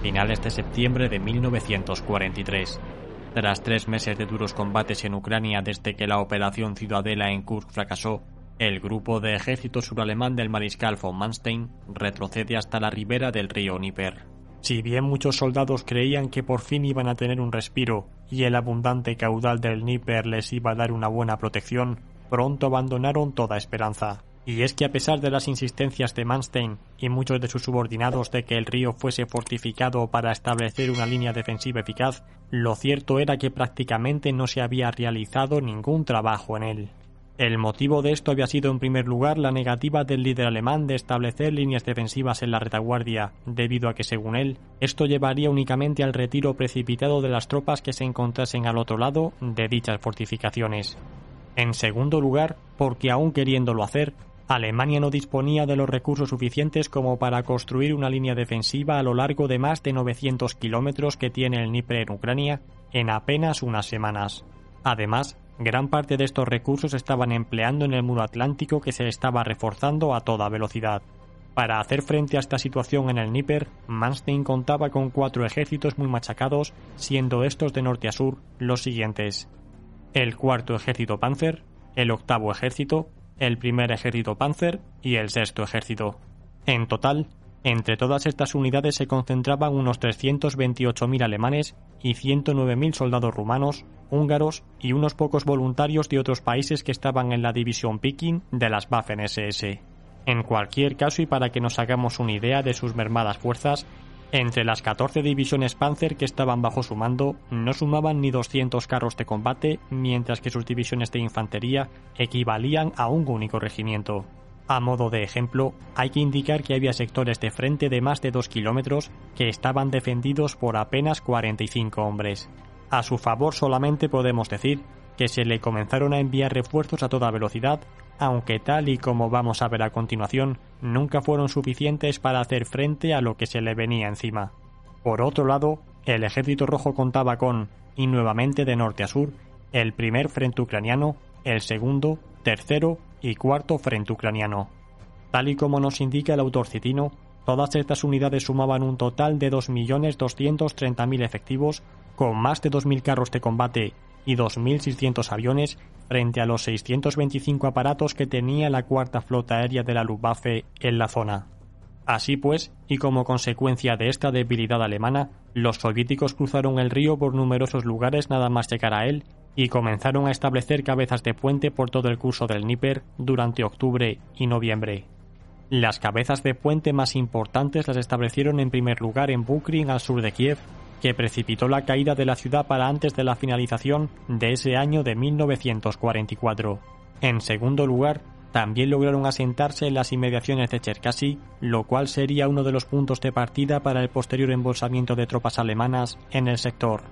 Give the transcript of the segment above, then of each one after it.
finales de septiembre de 1943. Tras tres meses de duros combates en Ucrania desde que la operación Ciudadela en Kursk fracasó, el grupo de ejército suralemán del mariscal von Manstein retrocede hasta la ribera del río Níper. Si bien muchos soldados creían que por fin iban a tener un respiro y el abundante caudal del Níper les iba a dar una buena protección, pronto abandonaron toda esperanza. Y es que a pesar de las insistencias de Manstein y muchos de sus subordinados de que el río fuese fortificado para establecer una línea defensiva eficaz, lo cierto era que prácticamente no se había realizado ningún trabajo en él. El motivo de esto había sido en primer lugar la negativa del líder alemán de establecer líneas defensivas en la retaguardia, debido a que según él, esto llevaría únicamente al retiro precipitado de las tropas que se encontrasen al otro lado de dichas fortificaciones. En segundo lugar, porque aún queriéndolo hacer, Alemania no disponía de los recursos suficientes como para construir una línea defensiva a lo largo de más de 900 kilómetros que tiene el Dnieper en Ucrania en apenas unas semanas. Además, Gran parte de estos recursos estaban empleando en el muro atlántico que se estaba reforzando a toda velocidad. Para hacer frente a esta situación en el Níper, Manstein contaba con cuatro ejércitos muy machacados, siendo estos de norte a sur los siguientes: el cuarto ejército Panzer, el octavo ejército, el primer ejército Panzer y el sexto ejército. En total, entre todas estas unidades se concentraban unos 328.000 alemanes y 109.000 soldados rumanos, húngaros y unos pocos voluntarios de otros países que estaban en la división Peking de las Waffen SS. En cualquier caso y para que nos hagamos una idea de sus mermadas fuerzas, entre las 14 divisiones Panzer que estaban bajo su mando no sumaban ni 200 carros de combate, mientras que sus divisiones de infantería equivalían a un único regimiento. A modo de ejemplo, hay que indicar que había sectores de frente de más de 2 kilómetros que estaban defendidos por apenas 45 hombres. A su favor solamente podemos decir que se le comenzaron a enviar refuerzos a toda velocidad, aunque tal y como vamos a ver a continuación, nunca fueron suficientes para hacer frente a lo que se le venía encima. Por otro lado, el ejército rojo contaba con, y nuevamente de norte a sur, el primer frente ucraniano, el segundo, tercero y cuarto frente ucraniano. Tal y como nos indica el autor citino, todas estas unidades sumaban un total de 2.230.000 efectivos, con más de 2.000 carros de combate y 2.600 aviones, frente a los 625 aparatos que tenía la cuarta flota aérea de la Luftwaffe en la zona. Así pues, y como consecuencia de esta debilidad alemana, los soviéticos cruzaron el río por numerosos lugares nada más llegar a él y comenzaron a establecer cabezas de puente por todo el curso del Níper durante octubre y noviembre. Las cabezas de puente más importantes las establecieron en primer lugar en Bukrin al sur de Kiev, que precipitó la caída de la ciudad para antes de la finalización de ese año de 1944. En segundo lugar, también lograron asentarse en las inmediaciones de Cherkasy, lo cual sería uno de los puntos de partida para el posterior embolsamiento de tropas alemanas en el sector.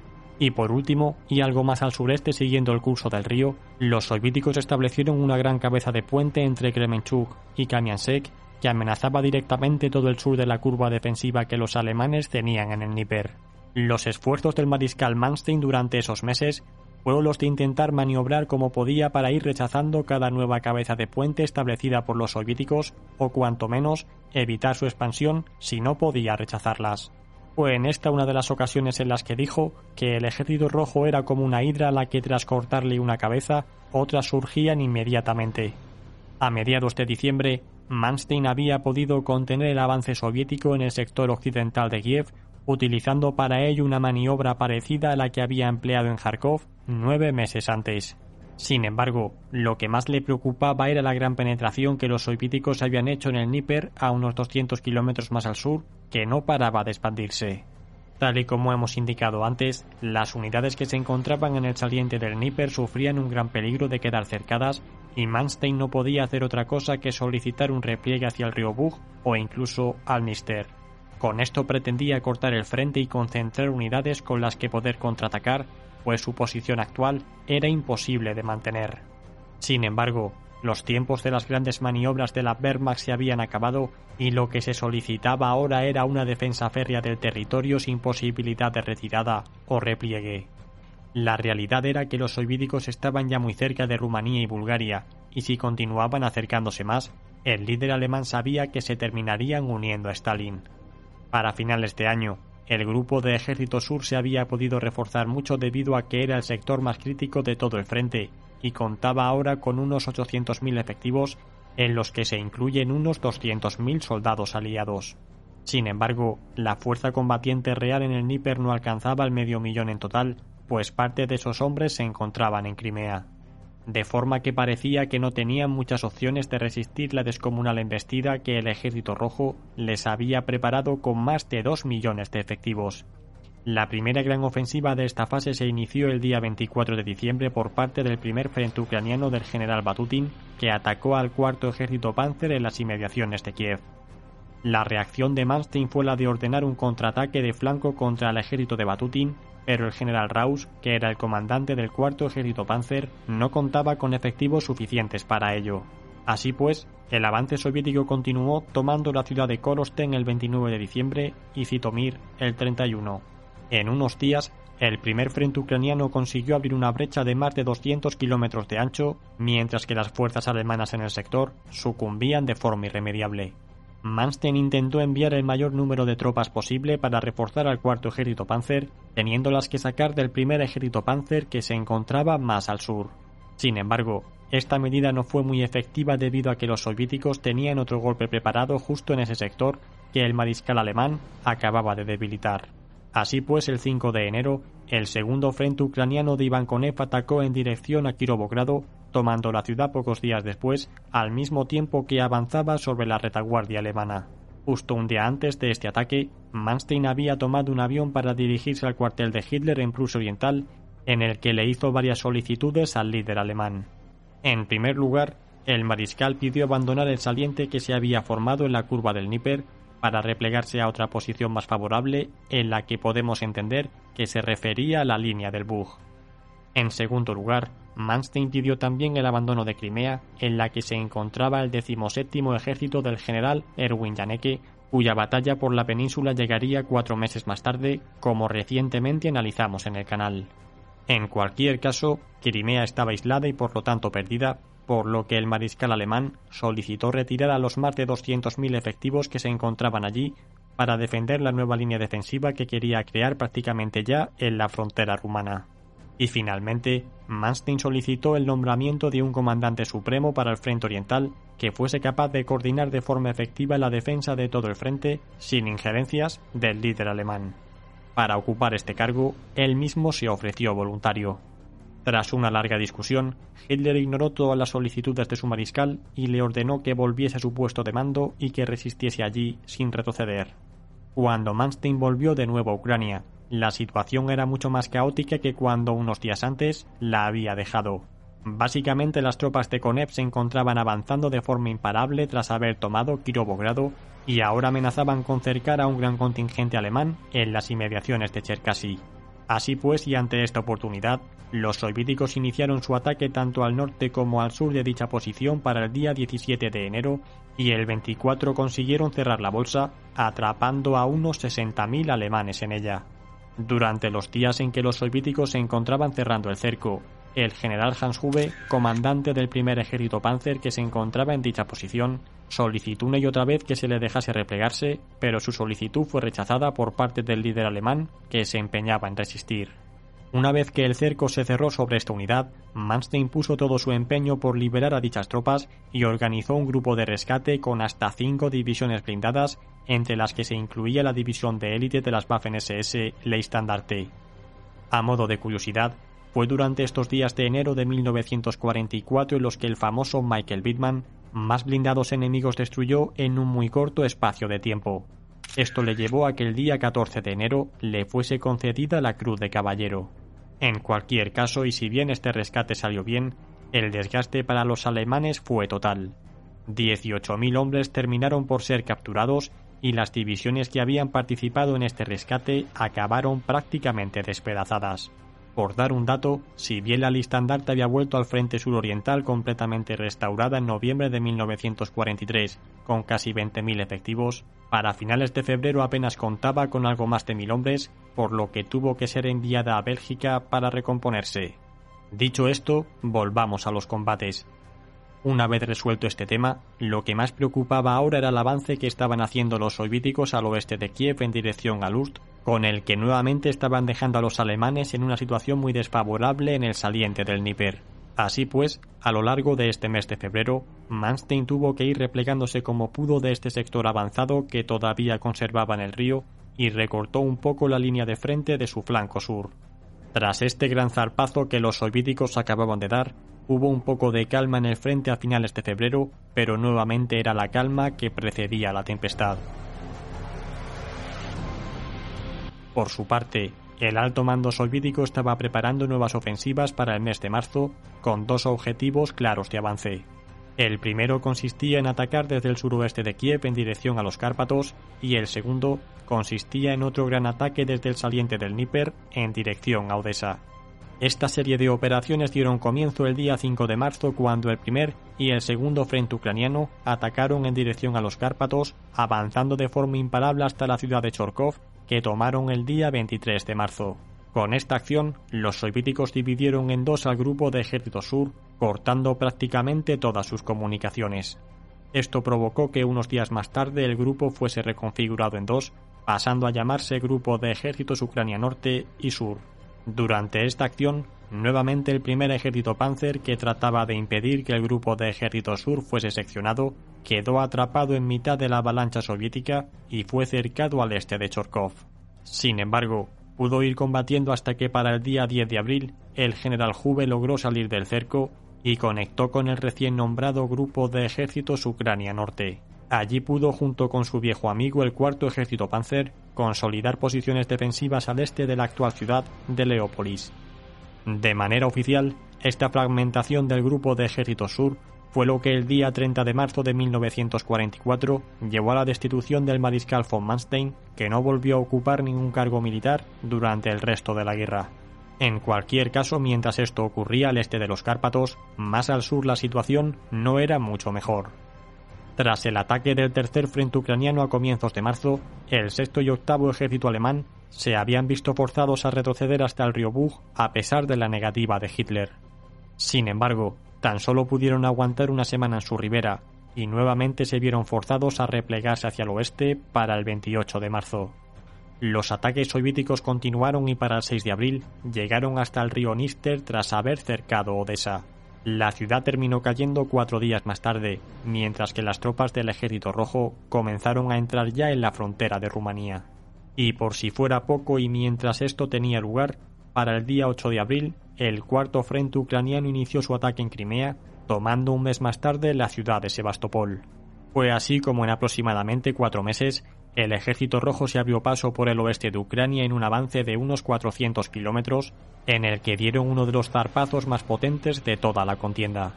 Y por último, y algo más al sureste siguiendo el curso del río, los soviéticos establecieron una gran cabeza de puente entre Kremenchuk y Kamiansek que amenazaba directamente todo el sur de la curva defensiva que los alemanes tenían en el Níper. Los esfuerzos del mariscal Manstein durante esos meses fueron los de intentar maniobrar como podía para ir rechazando cada nueva cabeza de puente establecida por los soviéticos o cuanto menos evitar su expansión si no podía rechazarlas. Fue en esta una de las ocasiones en las que dijo que el ejército rojo era como una hidra a la que tras cortarle una cabeza, otras surgían inmediatamente. A mediados de diciembre, Manstein había podido contener el avance soviético en el sector occidental de Kiev, utilizando para ello una maniobra parecida a la que había empleado en Kharkov nueve meses antes. Sin embargo, lo que más le preocupaba era la gran penetración que los soviéticos habían hecho en el Níper a unos 200 kilómetros más al sur, que no paraba de expandirse. Tal y como hemos indicado antes, las unidades que se encontraban en el saliente del Níper sufrían un gran peligro de quedar cercadas y Manstein no podía hacer otra cosa que solicitar un repliegue hacia el río Bug o incluso al Mister. Con esto pretendía cortar el frente y concentrar unidades con las que poder contraatacar pues su posición actual era imposible de mantener. Sin embargo, los tiempos de las grandes maniobras de la Wehrmacht se habían acabado y lo que se solicitaba ahora era una defensa férrea del territorio sin posibilidad de retirada o repliegue. La realidad era que los soviéticos estaban ya muy cerca de Rumanía y Bulgaria, y si continuaban acercándose más, el líder alemán sabía que se terminarían uniendo a Stalin. Para finales de año, el grupo de Ejército Sur se había podido reforzar mucho debido a que era el sector más crítico de todo el frente y contaba ahora con unos 800.000 efectivos en los que se incluyen unos 200.000 soldados aliados. Sin embargo, la fuerza combatiente real en el Níper no alcanzaba el medio millón en total, pues parte de esos hombres se encontraban en Crimea. De forma que parecía que no tenían muchas opciones de resistir la descomunal embestida que el Ejército Rojo les había preparado con más de dos millones de efectivos. La primera gran ofensiva de esta fase se inició el día 24 de diciembre por parte del primer frente ucraniano del general Batutin, que atacó al cuarto ejército Panzer en las inmediaciones de Kiev. La reacción de Manstein fue la de ordenar un contraataque de flanco contra el ejército de Batutin, pero el general Raus, que era el comandante del cuarto ejército Panzer, no contaba con efectivos suficientes para ello. Así pues, el avance soviético continuó tomando la ciudad de Korosten el 29 de diciembre y Zitomir el 31. En unos días, el primer frente ucraniano consiguió abrir una brecha de más de 200 kilómetros de ancho, mientras que las fuerzas alemanas en el sector sucumbían de forma irremediable. Manstein intentó enviar el mayor número de tropas posible para reforzar al cuarto ejército Panzer, teniéndolas que sacar del primer ejército Panzer que se encontraba más al sur. Sin embargo, esta medida no fue muy efectiva debido a que los soviéticos tenían otro golpe preparado justo en ese sector que el mariscal alemán acababa de debilitar. Así pues, el 5 de enero, el segundo frente ucraniano de Ivankonev atacó en dirección a Kirovogrado, tomando la ciudad pocos días después, al mismo tiempo que avanzaba sobre la retaguardia alemana. Justo un día antes de este ataque, Manstein había tomado un avión para dirigirse al cuartel de Hitler en Prusia Oriental, en el que le hizo varias solicitudes al líder alemán. En primer lugar, el mariscal pidió abandonar el saliente que se había formado en la curva del Níper para replegarse a otra posición más favorable en la que podemos entender que se refería a la línea del Bug. En segundo lugar, Manstein pidió también el abandono de Crimea, en la que se encontraba el decimoséptimo ejército del general Erwin Janeke, cuya batalla por la península llegaría cuatro meses más tarde, como recientemente analizamos en el canal. En cualquier caso, Crimea estaba aislada y por lo tanto perdida, por lo que el mariscal alemán solicitó retirar a los más de 200.000 efectivos que se encontraban allí para defender la nueva línea defensiva que quería crear prácticamente ya en la frontera rumana. Y finalmente, Manstein solicitó el nombramiento de un comandante supremo para el frente oriental que fuese capaz de coordinar de forma efectiva la defensa de todo el frente sin injerencias del líder alemán. Para ocupar este cargo, él mismo se ofreció voluntario. Tras una larga discusión, Hitler ignoró todas las solicitudes de su mariscal y le ordenó que volviese a su puesto de mando y que resistiese allí sin retroceder. Cuando Manstein volvió de nuevo a Ucrania, la situación era mucho más caótica que cuando unos días antes la había dejado. Básicamente las tropas de Konev se encontraban avanzando de forma imparable tras haber tomado Kirovogrado y ahora amenazaban con cercar a un gran contingente alemán en las inmediaciones de Cherkasy. Así pues, y ante esta oportunidad, los soviéticos iniciaron su ataque tanto al norte como al sur de dicha posición para el día 17 de enero y el 24 consiguieron cerrar la bolsa, atrapando a unos 60.000 alemanes en ella. Durante los días en que los soviéticos se encontraban cerrando el cerco, el general Hans Hube, comandante del primer ejército Panzer que se encontraba en dicha posición, solicitó una y otra vez que se le dejase replegarse, pero su solicitud fue rechazada por parte del líder alemán, que se empeñaba en resistir. Una vez que el cerco se cerró sobre esta unidad, Manstein puso todo su empeño por liberar a dichas tropas y organizó un grupo de rescate con hasta cinco divisiones blindadas, entre las que se incluía la división de élite de las Waffen-SS Leistandarte. A modo de curiosidad, fue durante estos días de enero de 1944 en los que el famoso Michael Bittman más blindados enemigos destruyó en un muy corto espacio de tiempo. Esto le llevó a que el día 14 de enero le fuese concedida la Cruz de Caballero. En cualquier caso, y si bien este rescate salió bien, el desgaste para los alemanes fue total. 18.000 hombres terminaron por ser capturados y las divisiones que habían participado en este rescate acabaron prácticamente despedazadas. Por dar un dato, si bien la lista andarte había vuelto al frente suroriental completamente restaurada en noviembre de 1943, con casi 20.000 efectivos, para finales de febrero apenas contaba con algo más de mil hombres, por lo que tuvo que ser enviada a Bélgica para recomponerse. Dicho esto, volvamos a los combates. Una vez resuelto este tema, lo que más preocupaba ahora era el avance que estaban haciendo los soviéticos al oeste de Kiev en dirección a Lust, con el que nuevamente estaban dejando a los alemanes en una situación muy desfavorable en el saliente del Níper. Así pues, a lo largo de este mes de febrero, Manstein tuvo que ir replegándose como pudo de este sector avanzado que todavía conservaba en el río y recortó un poco la línea de frente de su flanco sur. Tras este gran zarpazo que los soviéticos acababan de dar, hubo un poco de calma en el frente a finales de febrero, pero nuevamente era la calma que precedía la tempestad. Por su parte, el alto mando soviético estaba preparando nuevas ofensivas para el mes de marzo con dos objetivos claros de avance. El primero consistía en atacar desde el suroeste de Kiev en dirección a los Cárpatos y el segundo consistía en otro gran ataque desde el saliente del Níper en dirección a Odessa. Esta serie de operaciones dieron comienzo el día 5 de marzo cuando el primer y el segundo frente ucraniano atacaron en dirección a los Cárpatos, avanzando de forma imparable hasta la ciudad de Chorkov que tomaron el día 23 de marzo. Con esta acción, los soviéticos dividieron en dos al grupo de Ejército Sur, cortando prácticamente todas sus comunicaciones. Esto provocó que unos días más tarde el grupo fuese reconfigurado en dos, pasando a llamarse Grupo de Ejércitos Ucrania Norte y Sur. Durante esta acción, nuevamente el primer ejército Panzer, que trataba de impedir que el grupo de Ejército Sur fuese seccionado, quedó atrapado en mitad de la avalancha soviética y fue cercado al este de Chorkov. Sin embargo, pudo ir combatiendo hasta que para el día 10 de abril el general Juve logró salir del cerco y conectó con el recién nombrado Grupo de Ejércitos Ucrania Norte. Allí pudo, junto con su viejo amigo el cuarto ejército Panzer, consolidar posiciones defensivas al este de la actual ciudad de Leópolis. De manera oficial, esta fragmentación del Grupo de Ejército Sur fue lo que el día 30 de marzo de 1944 llevó a la destitución del mariscal von Manstein, que no volvió a ocupar ningún cargo militar durante el resto de la guerra. En cualquier caso, mientras esto ocurría al este de los Cárpatos, más al sur la situación no era mucho mejor. Tras el ataque del tercer frente ucraniano a comienzos de marzo, el sexto y octavo ejército alemán se habían visto forzados a retroceder hasta el río Bug a pesar de la negativa de Hitler. Sin embargo, Tan solo pudieron aguantar una semana en su ribera y nuevamente se vieron forzados a replegarse hacia el oeste para el 28 de marzo. Los ataques soviéticos continuaron y para el 6 de abril llegaron hasta el río Níster tras haber cercado Odessa. La ciudad terminó cayendo cuatro días más tarde, mientras que las tropas del Ejército Rojo comenzaron a entrar ya en la frontera de Rumanía. Y por si fuera poco y mientras esto tenía lugar, para el día 8 de abril, el cuarto frente ucraniano inició su ataque en Crimea, tomando un mes más tarde la ciudad de Sebastopol. Fue así como en aproximadamente cuatro meses, el ejército rojo se abrió paso por el oeste de Ucrania en un avance de unos 400 kilómetros, en el que dieron uno de los zarpazos más potentes de toda la contienda.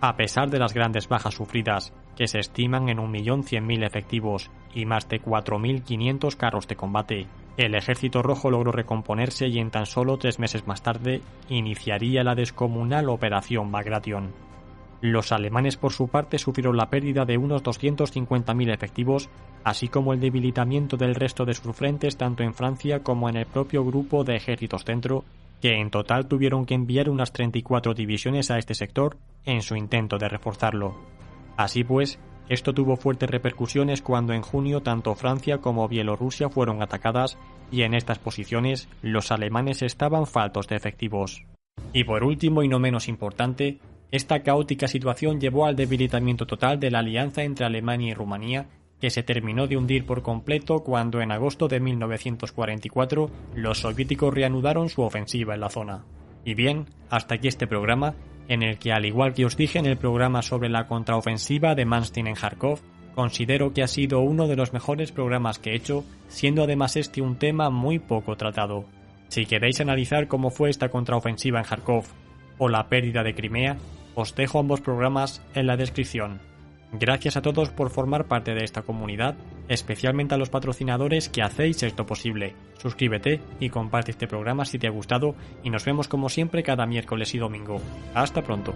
A pesar de las grandes bajas sufridas, que se estiman en 1.100.000 efectivos y más de 4.500 carros de combate, el ejército rojo logró recomponerse y en tan solo tres meses más tarde iniciaría la descomunal Operación Bagration. Los alemanes por su parte sufrieron la pérdida de unos 250.000 efectivos, así como el debilitamiento del resto de sus frentes tanto en Francia como en el propio grupo de ejércitos centro, que en total tuvieron que enviar unas 34 divisiones a este sector en su intento de reforzarlo. Así pues, esto tuvo fuertes repercusiones cuando en junio tanto Francia como Bielorrusia fueron atacadas y en estas posiciones los alemanes estaban faltos de efectivos. Y por último y no menos importante, esta caótica situación llevó al debilitamiento total de la alianza entre Alemania y Rumanía, que se terminó de hundir por completo cuando en agosto de 1944 los soviéticos reanudaron su ofensiva en la zona. Y bien, hasta aquí este programa en el que, al igual que os dije en el programa sobre la contraofensiva de Manstein en Kharkov, considero que ha sido uno de los mejores programas que he hecho, siendo además este un tema muy poco tratado. Si queréis analizar cómo fue esta contraofensiva en Kharkov o la pérdida de Crimea, os dejo ambos programas en la descripción. Gracias a todos por formar parte de esta comunidad, especialmente a los patrocinadores que hacéis esto posible. Suscríbete y comparte este programa si te ha gustado y nos vemos como siempre cada miércoles y domingo. Hasta pronto.